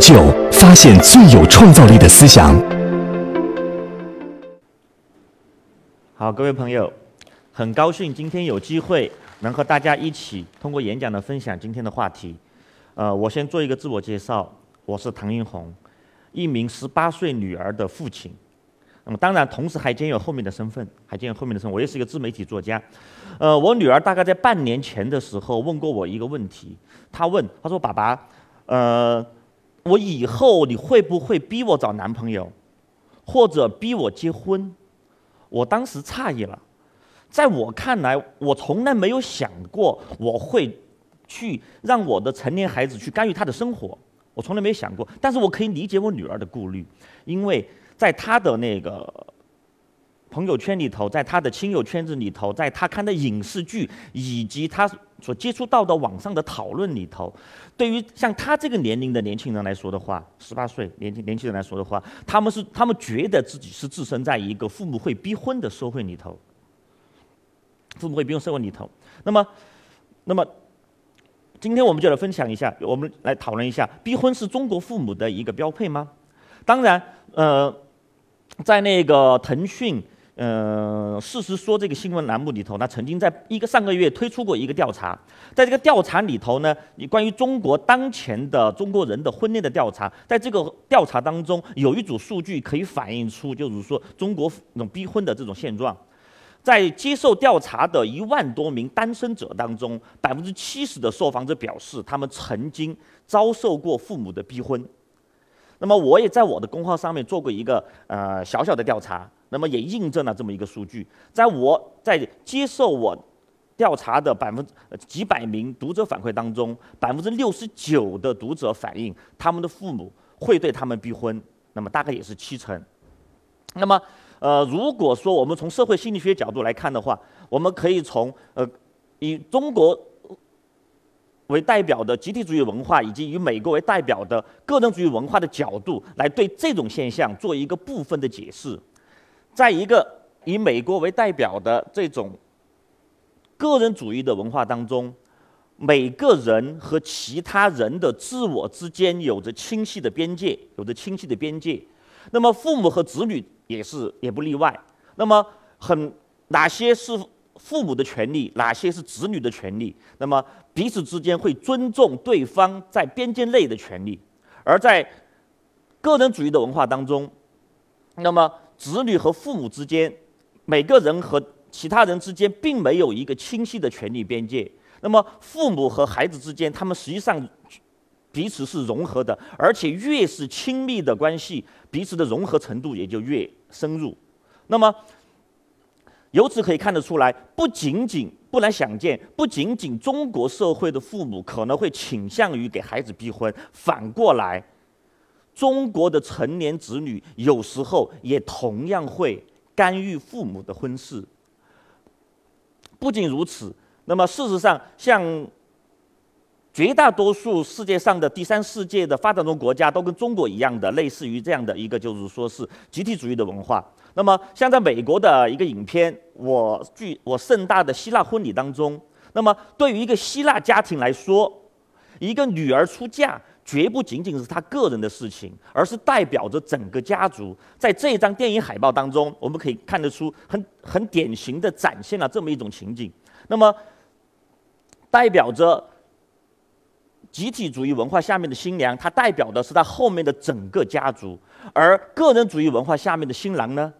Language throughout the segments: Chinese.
就，发现最有创造力的思想。好，各位朋友，很高兴今天有机会能和大家一起通过演讲的分享今天的话题。呃，我先做一个自我介绍，我是唐英红，一名十八岁女儿的父亲。那么当然，同时还兼有后面的身份，还兼有后面的身份，我也是一个自媒体作家。呃，我女儿大概在半年前的时候问过我一个问题，她问，她说：“爸爸，呃。”我以后你会不会逼我找男朋友，或者逼我结婚？我当时诧异了，在我看来，我从来没有想过我会去让我的成年孩子去干预他的生活，我从来没想过。但是我可以理解我女儿的顾虑，因为在她的那个朋友圈里头，在他的亲友圈子里头，在他看的影视剧以及他。所接触到的网上的讨论里头，对于像他这个年龄的年轻人来说的话，十八岁年轻年轻人来说的话，他们是他们觉得自己是置身在一个父母会逼婚的社会里头，父母会逼婚社会里头。那么，那么，今天我们就来分享一下，我们来讨论一下，逼婚是中国父母的一个标配吗？当然，呃，在那个腾讯。呃，事实说这个新闻栏目里头，那曾经在一个上个月推出过一个调查，在这个调查里头呢，你关于中国当前的中国人的婚恋的调查，在这个调查当中，有一组数据可以反映出，就是说中国那种逼婚的这种现状，在接受调查的一万多名单身者当中，百分之七十的受访者表示，他们曾经遭受过父母的逼婚。那么我也在我的公号上面做过一个呃小小的调查。那么也印证了这么一个数据，在我在接受我调查的百分之几百名读者反馈当中，百分之六十九的读者反映他们的父母会对他们逼婚，那么大概也是七成。那么，呃，如果说我们从社会心理学角度来看的话，我们可以从呃以中国为代表的集体主义文化，以及以美国为代表的个人主义文化的角度来对这种现象做一个部分的解释。在一个以美国为代表的这种个人主义的文化当中，每个人和其他人的自我之间有着清晰的边界，有着清晰的边界。那么父母和子女也是也不例外。那么很哪些是父母的权利，哪些是子女的权利？那么彼此之间会尊重对方在边界内的权利。而在个人主义的文化当中，那么。子女和父母之间，每个人和其他人之间并没有一个清晰的权利边界。那么，父母和孩子之间，他们实际上彼此是融合的，而且越是亲密的关系，彼此的融合程度也就越深入。那么，由此可以看得出来，不仅仅不难想见，不仅仅中国社会的父母可能会倾向于给孩子逼婚，反过来。中国的成年子女有时候也同样会干预父母的婚事。不仅如此，那么事实上，像绝大多数世界上的第三世界的发展中国家，都跟中国一样的，类似于这样的一个，就是说是集体主义的文化。那么，像在美国的一个影片《我剧我盛大的希腊婚礼》当中，那么对于一个希腊家庭来说，一个女儿出嫁。绝不仅仅是他个人的事情，而是代表着整个家族。在这张电影海报当中，我们可以看得出很很典型的展现了这么一种情景。那么，代表着集体主义文化下面的新娘，她代表的是她后面的整个家族；而个人主义文化下面的新郎呢，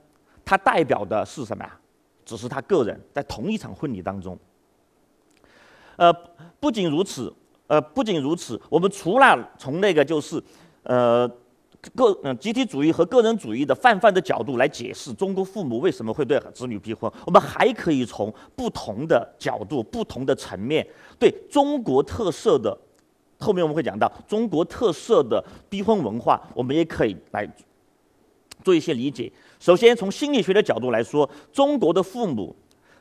他代表的是什么呀？只是他个人在同一场婚礼当中。呃，不仅如此。呃，不仅如此，我们除了从那个就是，呃，个嗯集体主义和个人主义的泛泛的角度来解释中国父母为什么会对子女逼婚，我们还可以从不同的角度、不同的层面，对中国特色的，后面我们会讲到中国特色的逼婚文化，我们也可以来做一些理解。首先，从心理学的角度来说，中国的父母，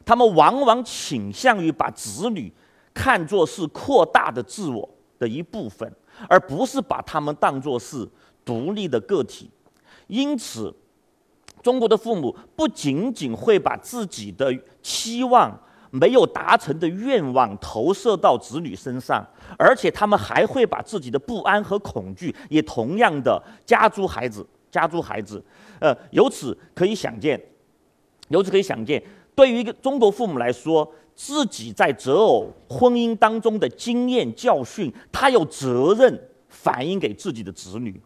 他们往往倾向于把子女。看作是扩大的自我的一部分，而不是把他们当作是独立的个体。因此，中国的父母不仅仅会把自己的期望没有达成的愿望投射到子女身上，而且他们还会把自己的不安和恐惧也同样的加诸孩子，加诸孩子。呃，由此可以想见，由此可以想见，对于一个中国父母来说，自己在择偶婚姻当中的经验教训，他有责任反映给自己的子女。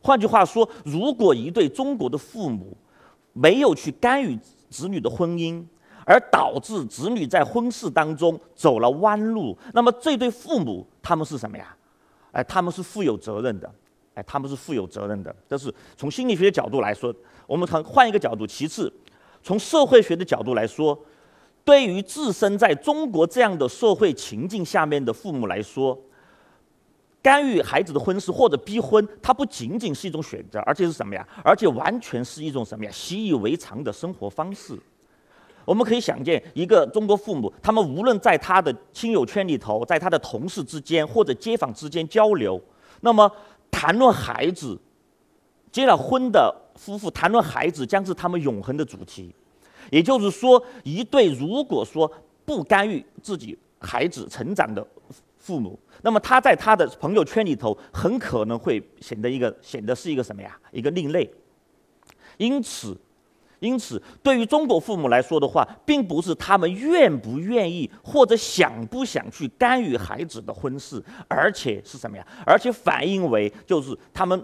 换句话说，如果一对中国的父母没有去干预子女的婚姻，而导致子女在婚事当中走了弯路，那么这对父母他们是什么呀？哎，他们是负有责任的，哎，他们是负有责任的。这是从心理学的角度来说，我们从换一个角度。其次，从社会学的角度来说，对于自身在中国这样的社会情境下面的父母来说，干预孩子的婚事或者逼婚，它不仅仅是一种选择，而且是什么呀？而且完全是一种什么呀？习以为常的生活方式。我们可以想见，一个中国父母，他们无论在他的亲友圈里头，在他的同事之间或者街坊之间交流，那么谈论孩子，结了婚的夫妇谈论孩子将是他们永恒的主题。也就是说，一对如果说不干预自己孩子成长的父母，那么他在他的朋友圈里头很可能会显得一个显得是一个什么呀？一个另类。因此。因此，对于中国父母来说的话，并不是他们愿不愿意或者想不想去干预孩子的婚事，而且是什么呀？而且反映为就是他们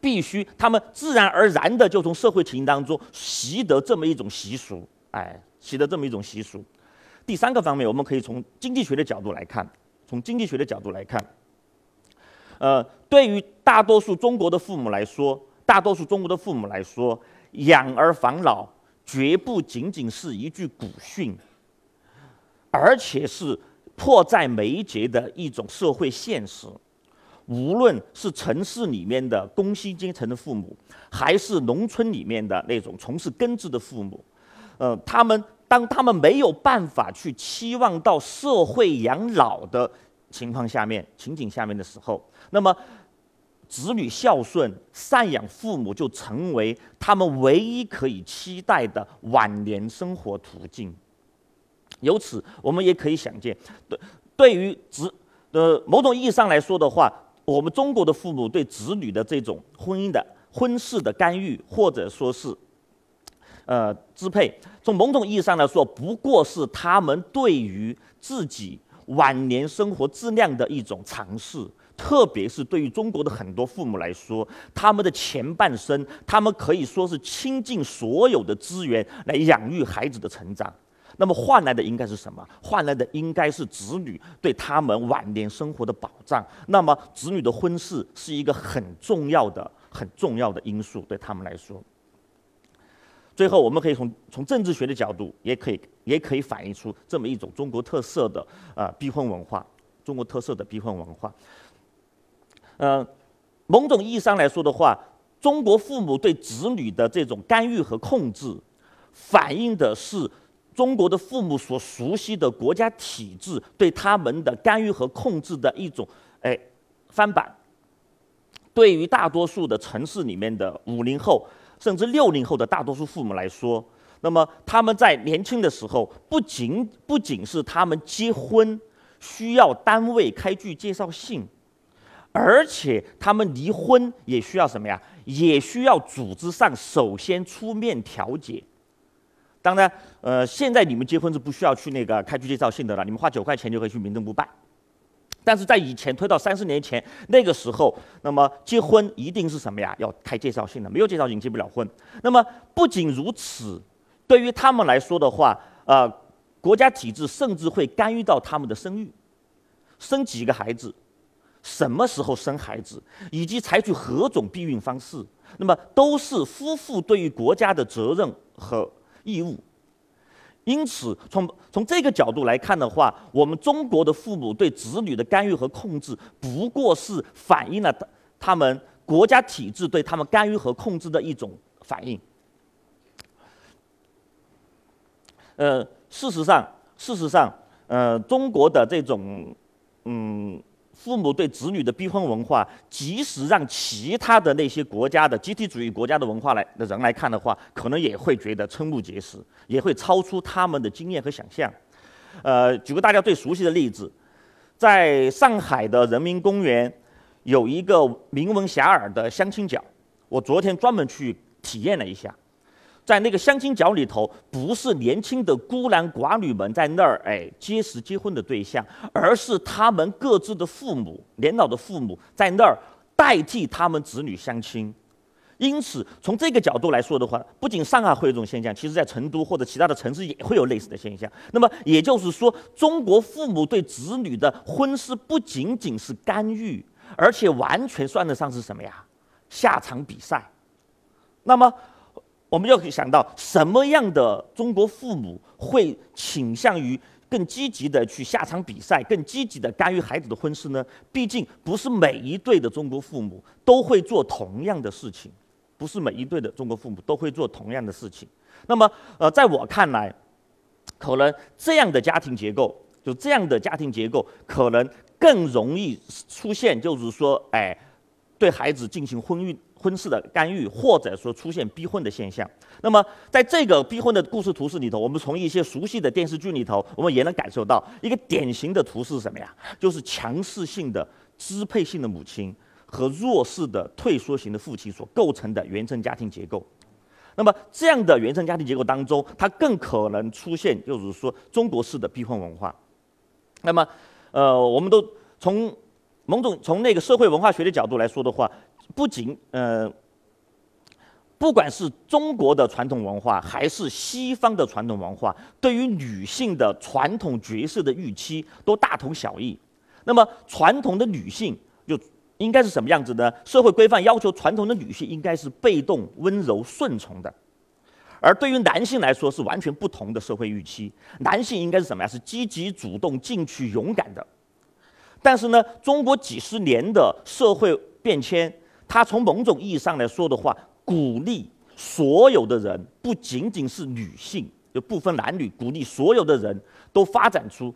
必须，他们自然而然的就从社会情当中习得这么一种习俗，哎，习得这么一种习俗。第三个方面，我们可以从经济学的角度来看，从经济学的角度来看，呃，对于大多数中国的父母来说，大多数中国的父母来说。养儿防老绝不仅仅是一句古训，而且是迫在眉睫的一种社会现实。无论是城市里面的工薪阶层的父母，还是农村里面的那种从事耕织的父母，呃，他们当他们没有办法去期望到社会养老的情况下面情景下面的时候，那么。子女孝顺、赡养父母，就成为他们唯一可以期待的晚年生活途径。由此，我们也可以想见，对对于子呃某种意义上来说的话，我们中国的父母对子女的这种婚姻的婚事的干预，或者说是呃支配，从某种意义上来说，不过是他们对于自己晚年生活质量的一种尝试。特别是对于中国的很多父母来说，他们的前半生，他们可以说是倾尽所有的资源来养育孩子的成长。那么换来的应该是什么？换来的应该是子女对他们晚年生活的保障。那么子女的婚事是一个很重要的、很重要的因素，对他们来说。最后，我们可以从从政治学的角度，也可以也可以反映出这么一种中国特色的啊逼婚文化，中国特色的逼婚文化。呃，某种意义上来说的话，中国父母对子女的这种干预和控制，反映的是中国的父母所熟悉的国家体制对他们的干预和控制的一种哎翻版。对于大多数的城市里面的五零后甚至六零后的大多数父母来说，那么他们在年轻的时候，不仅不仅是他们结婚需要单位开具介绍信。而且他们离婚也需要什么呀？也需要组织上首先出面调解。当然，呃，现在你们结婚是不需要去那个开具介绍信的了，你们花九块钱就可以去民政部办。但是在以前推到三十年前那个时候，那么结婚一定是什么呀？要开介绍信的，没有介绍信结不了婚。那么不仅如此，对于他们来说的话，呃，国家体制甚至会干预到他们的生育，生几个孩子。什么时候生孩子，以及采取何种避孕方式，那么都是夫妇对于国家的责任和义务。因此，从从这个角度来看的话，我们中国的父母对子女的干预和控制，不过是反映了他们国家体制对他们干预和控制的一种反应。呃，事实上，事实上，呃，中国的这种，嗯。父母对子女的逼婚文化，即使让其他的那些国家的集体主义国家的文化来的人来看的话，可能也会觉得瞠目结舌，也会超出他们的经验和想象。呃，举个大家最熟悉的例子，在上海的人民公园有一个名闻遐迩的相亲角，我昨天专门去体验了一下。在那个相亲角里头，不是年轻的孤男寡女们在那儿哎结识结婚的对象，而是他们各自的父母、年老的父母在那儿代替他们子女相亲。因此，从这个角度来说的话，不仅上海会有这种现象，其实在成都或者其他的城市也会有类似的现象。那么也就是说，中国父母对子女的婚事不仅仅是干预，而且完全算得上是什么呀？下场比赛。那么。我们就可以想到，什么样的中国父母会倾向于更积极的去下场比赛，更积极的干预孩子的婚事呢？毕竟不是每一对的中国父母都会做同样的事情，不是每一对的中国父母都会做同样的事情。那么，呃，在我看来，可能这样的家庭结构，就这样的家庭结构，可能更容易出现，就是说，哎，对孩子进行婚育。婚事的干预，或者说出现逼婚的现象。那么，在这个逼婚的故事图示里头，我们从一些熟悉的电视剧里头，我们也能感受到一个典型的图示是什么呀？就是强势性的支配性的母亲和弱势的退缩型的父亲所构成的原生家庭结构。那么，这样的原生家庭结构当中，它更可能出现就是说中国式的逼婚文化。那么，呃，我们都从某种从那个社会文化学的角度来说的话。不仅呃，不管是中国的传统文化，还是西方的传统文化，对于女性的传统角色的预期都大同小异。那么，传统的女性就应该是什么样子呢？社会规范要求传统的女性应该是被动、温柔、顺从的，而对于男性来说是完全不同的社会预期。男性应该是什么呀？是积极、主动、进取、勇敢的。但是呢，中国几十年的社会变迁。他从某种意义上来说的话，鼓励所有的人，不仅仅是女性，就不分男女，鼓励所有的人都发展出，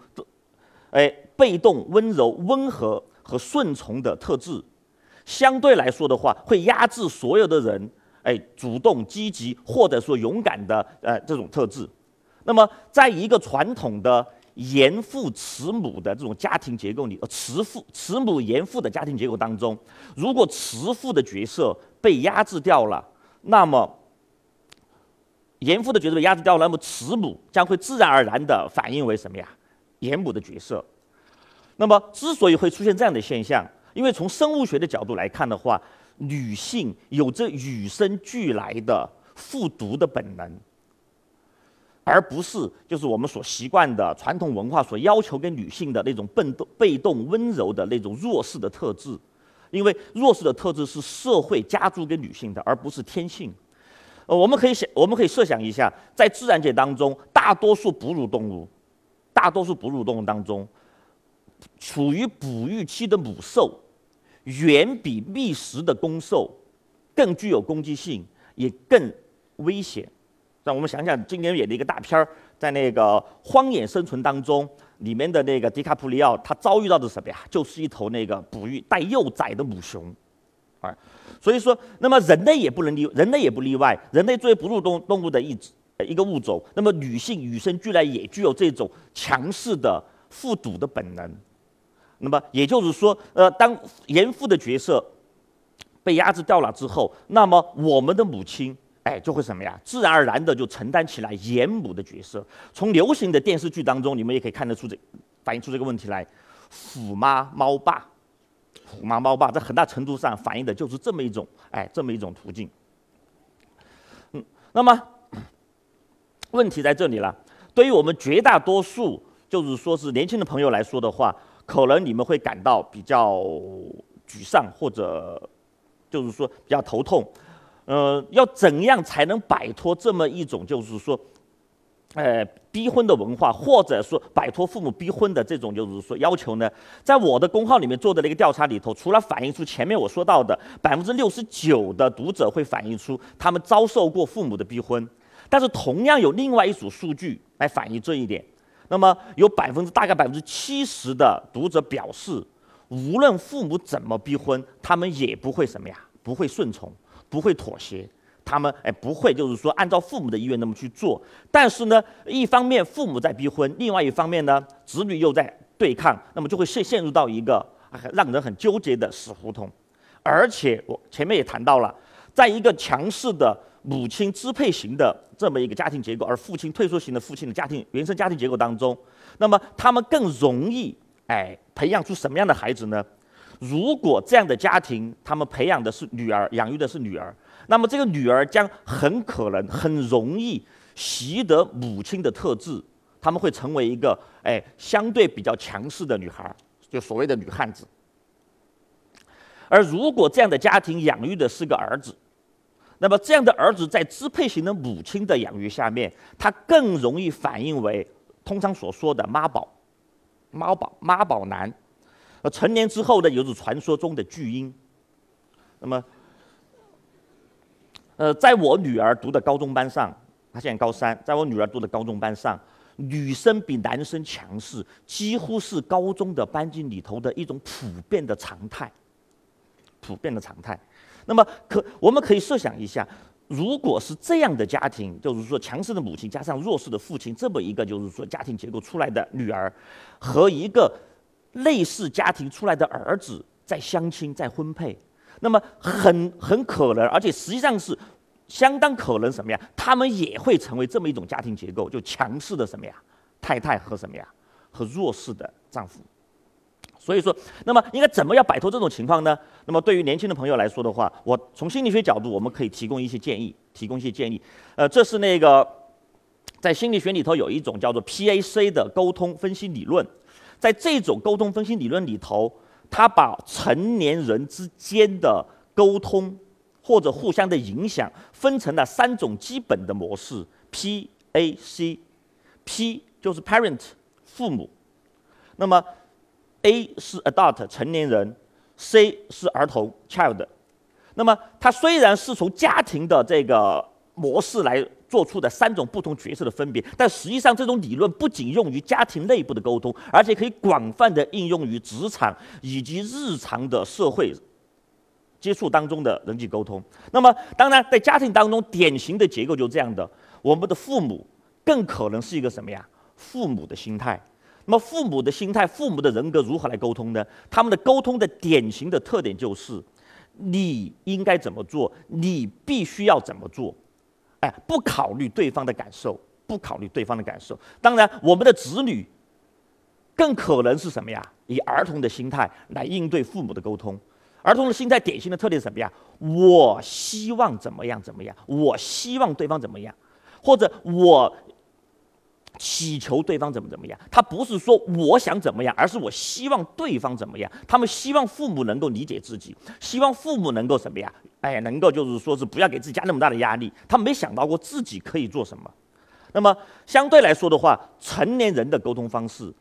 哎，被动、温柔、温和和顺从的特质。相对来说的话，会压制所有的人，哎，主动、积极或者说勇敢的，呃，这种特质。那么，在一个传统的。严父慈母的这种家庭结构里，呃，慈父慈母严父的家庭结构当中，如果慈父的角色被压制掉了，那么严父的角色被压制掉了，那么慈母将会自然而然的反映为什么呀？严母的角色。那么之所以会出现这样的现象，因为从生物学的角度来看的话，女性有着与生俱来的复读的本能。而不是就是我们所习惯的传统文化所要求给女性的那种被动、被动、温柔的那种弱势的特质，因为弱势的特质是社会加诸给女性的，而不是天性。呃，我们可以想，我们可以设想一下，在自然界当中，大多数哺乳动物，大多数哺乳动物当中，处于哺育期的母兽，远比觅食的公兽更具有攻击性，也更危险。让我们想想今年演的一个大片儿，在那个《荒野生存》当中，里面的那个迪卡普里奥，他遭遇到的什么呀？就是一头那个哺育带幼崽的母熊，啊，所以说，那么人类也不能例，人类也不例外。人类作为哺乳动动物的一一个物种，那么女性与生俱来也具有这种强势的复读的本能。那么也就是说，呃，当严父的角色被压制掉了之后，那么我们的母亲。哎，就会什么呀？自然而然的就承担起来严母的角色。从流行的电视剧当中，你们也可以看得出这，反映出这个问题来。虎妈猫爸，虎妈猫爸，在很大程度上反映的就是这么一种，哎，这么一种途径。嗯，那么问题在这里了。对于我们绝大多数，就是说是年轻的朋友来说的话，可能你们会感到比较沮丧，或者就是说比较头痛。呃，要怎样才能摆脱这么一种，就是说，呃，逼婚的文化，或者说摆脱父母逼婚的这种，就是说要求呢？在我的公号里面做的那个调查里头，除了反映出前面我说到的百分之六十九的读者会反映出他们遭受过父母的逼婚，但是同样有另外一组数据来反映这一点。那么有百分之大概百分之七十的读者表示，无论父母怎么逼婚，他们也不会什么呀，不会顺从，不会妥协，他们哎不会就是说按照父母的意愿那么去做。但是呢，一方面父母在逼婚，另外一方面呢，子女又在对抗，那么就会陷陷入到一个让人很纠结的死胡同。而且我前面也谈到了，在一个强势的母亲支配型的这么一个家庭结构，而父亲退缩型的父亲的家庭原生家庭结构当中，那么他们更容易哎培养出什么样的孩子呢？如果这样的家庭他们培养的是女儿，养育的是女儿，那么这个女儿将很可能很容易习得母亲的特质，他们会成为一个哎相对比较强势的女孩，就所谓的女汉子。而如果这样的家庭养育的是个儿子，那么这样的儿子在支配型的母亲的养育下面，他更容易反映为通常所说的妈宝、妈宝、妈宝男。呃，成年之后呢，又是传说中的巨婴。那么，呃，在我女儿读的高中班上，她现在高三，在我女儿读的高中班上，女生比男生强势，几乎是高中的班级里头的一种普遍的常态。普遍的常态，那么可我们可以设想一下，如果是这样的家庭，就是说强势的母亲加上弱势的父亲，这么一个就是说家庭结构出来的女儿，和一个类似家庭出来的儿子在相亲在婚配，那么很很可能，而且实际上是相当可能什么呀？他们也会成为这么一种家庭结构，就强势的什么呀？太太和什么呀？和弱势的丈夫。所以说，那么应该怎么样摆脱这种情况呢？那么对于年轻的朋友来说的话，我从心理学角度，我们可以提供一些建议，提供一些建议。呃，这是那个在心理学里头有一种叫做 PAC 的沟通分析理论，在这种沟通分析理论里头，他把成年人之间的沟通或者互相的影响分成了三种基本的模式：PAC，P 就是 parent 父母，那么。A 是 adult 成年人，C 是儿童 child。那么它虽然是从家庭的这个模式来做出的三种不同角色的分别，但实际上这种理论不仅用于家庭内部的沟通，而且可以广泛的应用于职场以及日常的社会接触当中的人际沟通。那么当然，在家庭当中，典型的结构就是这样的：我们的父母更可能是一个什么呀？父母的心态。那么父母的心态、父母的人格如何来沟通呢？他们的沟通的典型的特点就是：你应该怎么做，你必须要怎么做，哎，不考虑对方的感受，不考虑对方的感受。当然，我们的子女更可能是什么呀？以儿童的心态来应对父母的沟通。儿童的心态典型的特点是什么呀？我希望怎么样怎么样，我希望对方怎么样，或者我。祈求对方怎么怎么样，他不是说我想怎么样，而是我希望对方怎么样。他们希望父母能够理解自己，希望父母能够什么呀？哎，能够就是说是不要给自己加那么大的压力。他没想到过自己可以做什么。那么相对来说的话，成年人的沟通方式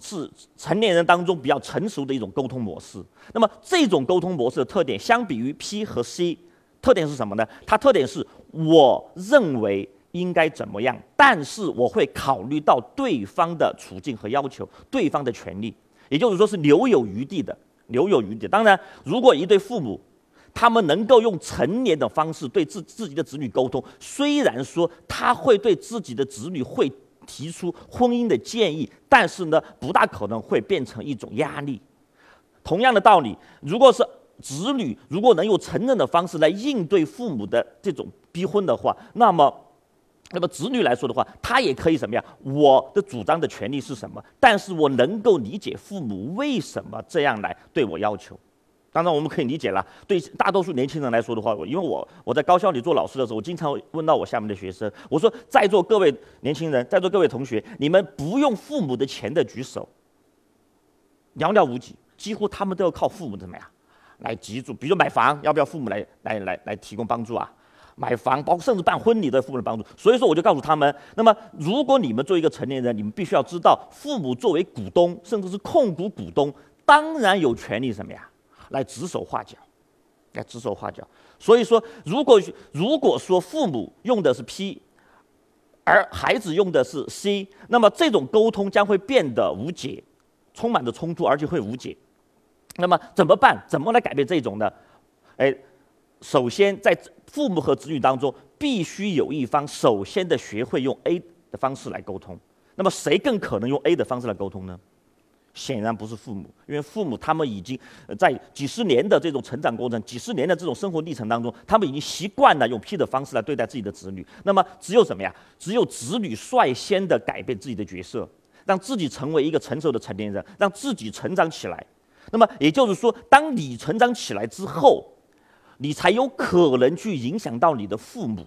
是成年人当中比较成熟的一种沟通模式。那么这种沟通模式的特点，相比于 P 和 C，特点是什么呢？它特点是我认为。应该怎么样？但是我会考虑到对方的处境和要求，对方的权利，也就是说是留有余地的，留有余地。当然，如果一对父母，他们能够用成年的方式对自自己的子女沟通，虽然说他会对自己的子女会提出婚姻的建议，但是呢，不大可能会变成一种压力。同样的道理，如果是子女如果能用成人的方式来应对父母的这种逼婚的话，那么。那么子女来说的话，他也可以什么呀？我的主张的权利是什么？但是我能够理解父母为什么这样来对我要求。当然，我们可以理解了。对大多数年轻人来说的话，因为我我在高校里做老师的时候，我经常问到我下面的学生，我说：在座各位年轻人，在座各位同学，你们不用父母的钱的举手，寥寥无几，几乎他们都要靠父母怎么样来资助？比如买房，要不要父母来来来来提供帮助啊？买房，包括甚至办婚礼的父母的帮助，所以说我就告诉他们，那么如果你们作为一个成年人，你们必须要知道，父母作为股东，甚至是控股股东，当然有权利什么呀，来指手画脚，来指手画脚。所以说，如果如果说父母用的是 P，而孩子用的是 C，那么这种沟通将会变得无解，充满着冲突，而且会无解。那么怎么办？怎么来改变这种呢？哎，首先在父母和子女当中，必须有一方首先的学会用 A 的方式来沟通。那么谁更可能用 A 的方式来沟通呢？显然不是父母，因为父母他们已经在几十年的这种成长过程、几十年的这种生活历程当中，他们已经习惯了用 P 的方式来对待自己的子女。那么只有什么呀？只有子女率先的改变自己的角色，让自己成为一个成熟的成年人，让自己成长起来。那么也就是说，当你成长起来之后，你才有可能去影响到你的父母，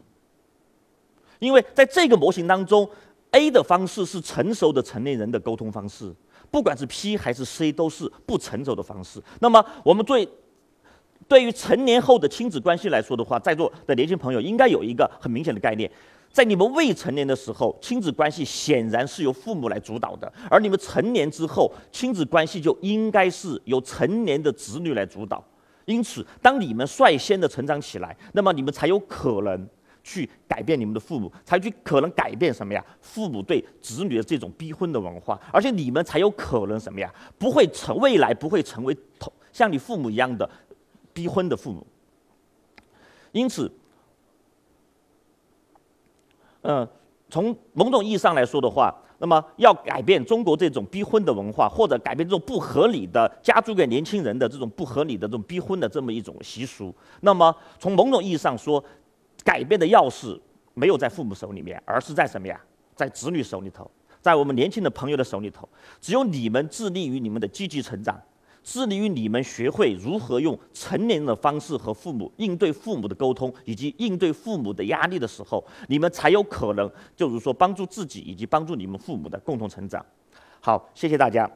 因为在这个模型当中，A 的方式是成熟的成年人的沟通方式。不管是 P 还是 C，都是不成熟的方式。那么，我们对对于成年后的亲子关系来说的话，在座的年轻朋友应该有一个很明显的概念：在你们未成年的时候，亲子关系显然是由父母来主导的；而你们成年之后，亲子关系就应该是由成年的子女来主导。因此，当你们率先的成长起来，那么你们才有可能。去改变你们的父母，才去可能改变什么呀？父母对子女的这种逼婚的文化，而且你们才有可能什么呀？不会成未来不会成为同像你父母一样的逼婚的父母。因此，嗯，从某种意义上来说的话，那么要改变中国这种逼婚的文化，或者改变这种不合理的加诸给年轻人的这种不合理的这种逼婚的这么一种习俗，那么从某种意义上说。改变的钥匙没有在父母手里面，而是在什么呀？在子女手里头，在我们年轻的朋友的手里头。只有你们致力于你们的积极成长，致力于你们学会如何用成年人的方式和父母应对父母的沟通，以及应对父母的压力的时候，你们才有可能，就是说帮助自己以及帮助你们父母的共同成长。好，谢谢大家。